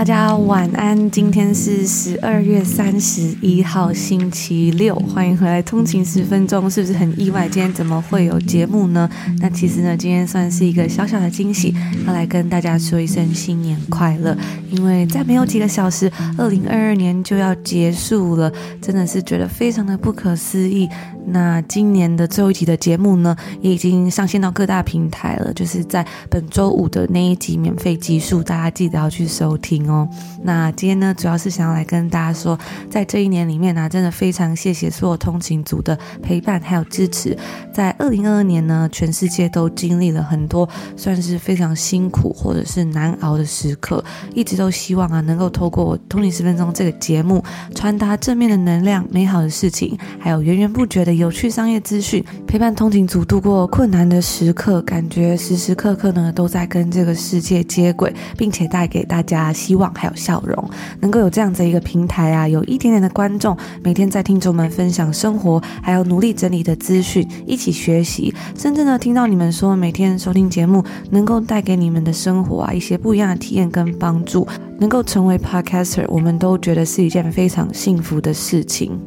大家晚安，今天是十二月三十一号星期六，欢迎回来通勤十分钟，是不是很意外？今天怎么会有节目呢？那其实呢，今天算是一个小小的惊喜，要来跟大家说一声新年快乐，因为再没有几个小时，二零二二年就要结束了，真的是觉得非常的不可思议。那今年的最后一集的节目呢，也已经上线到各大平台了，就是在本周五的那一集免费集数，大家记得要去收听。哦，那今天呢，主要是想要来跟大家说，在这一年里面呢、真的非常谢谢所有通勤族的陪伴还有支持。在二零二二年呢，全世界都经历了很多算是非常辛苦或者是难熬的时刻，一直都希望啊，能够透过通勤十分钟这个节目，传达正面的能量、美好的事情，还有源源不绝的有趣商业资讯，陪伴通勤族度过困难的时刻，感觉时时刻刻呢都在跟这个世界接轨，并且带给大家希望还有笑容，能够有这样子一个平台啊，有一点点的观众，每天在听众们分享生活，还有努力整理的资讯，一起学习，甚至呢听到你们说每天收听节目，能够带给你们的生活啊一些不一样的体验跟帮助，能够成为 Podcaster，我们都觉得是一件非常幸福的事情。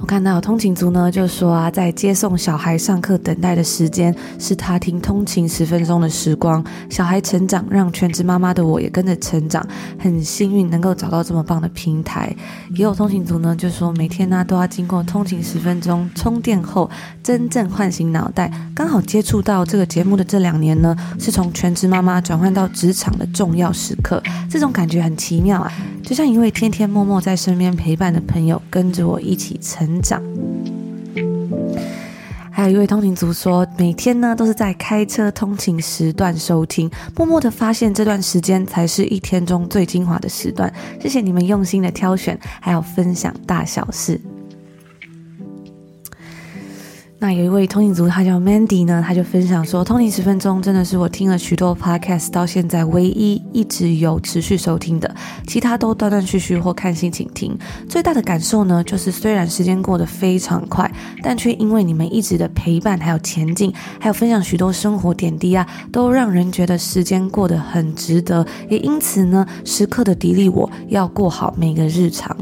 我看到通勤族呢，就说啊，在接送小孩上课等待的时间，是他听通勤十分钟的时光。小孩成长，让全职妈妈的我也跟着成长，很幸运能够找到这么棒的平台。也有通勤族呢，就说每天呢、都要经过通勤十分钟充电后，真正唤醒脑袋。刚好接触到这个节目的这两年呢，是从全职妈妈转换到职场的重要时刻，这种感觉很奇妙啊，就像一位天天默默在身边陪伴的朋友，跟着我一起成。长。还有一位通勤族说，每天呢都是在开车通勤时段收听，默默的发现这段时间才是一天中最精华的时段。谢谢你们用心的挑选，还有分享大小事。那有一位通勤族，他叫 Mandy 呢，他就分享说，通勤十分钟真的是我听了许多 podcast 到现在唯一一直有持续收听的，其他都断断续续或看心情听。最大的感受呢，就是虽然时间过得非常快，但却因为你们一直的陪伴，还有前进，还有分享许多生活点滴啊，都让人觉得时间过得很值得。也因此呢，时刻的砥砺我要过好每个日常。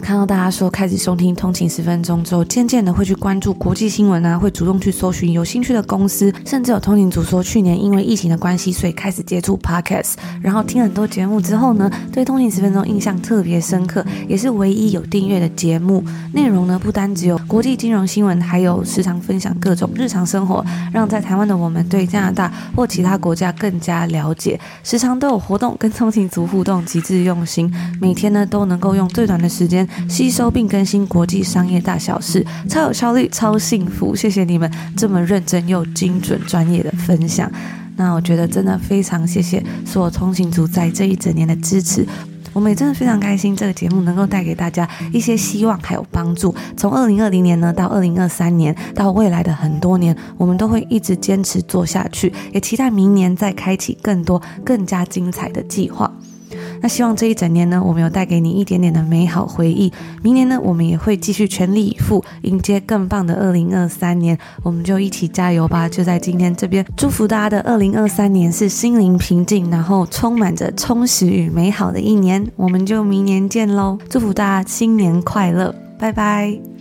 看到大家说开始收听通勤十分钟之后，渐渐的会去关注国际新闻啊，会主动去搜寻有兴趣的公司，甚至有通勤族说去年因为疫情的关系，所以开始接触 Podcast，然后听很多节目之后呢，对通勤十分钟印象特别深刻，也是唯一有订阅的节目。内容呢不单只有国际金融新闻，还有时常分享各种日常生活，让在台湾的我们对加拿大或其他国家更加了解。时常都有活动跟通勤族互动，极致用心，每天呢都能够用最短的时间。吸收并更新国际商业大小事，超有效率，超幸福！谢谢你们这么认真又精准、专业的分享。那我觉得真的非常谢谢所有通勤族在这一整年的支持，我们也真的非常开心，这个节目能够带给大家一些希望还有帮助。从二零二零年呢到二零二三年，到未来的很多年，我们都会一直坚持做下去，也期待明年再开启更多更加精彩的计划。那希望这一整年呢，我们有带给你一点点的美好回忆。明年呢，我们也会继续全力以赴，迎接更棒的二零二三年。我们就一起加油吧！就在今天这边，祝福大家的二零二三年是心灵平静，然后充满着充实与美好的一年。我们就明年见喽！祝福大家新年快乐，拜拜。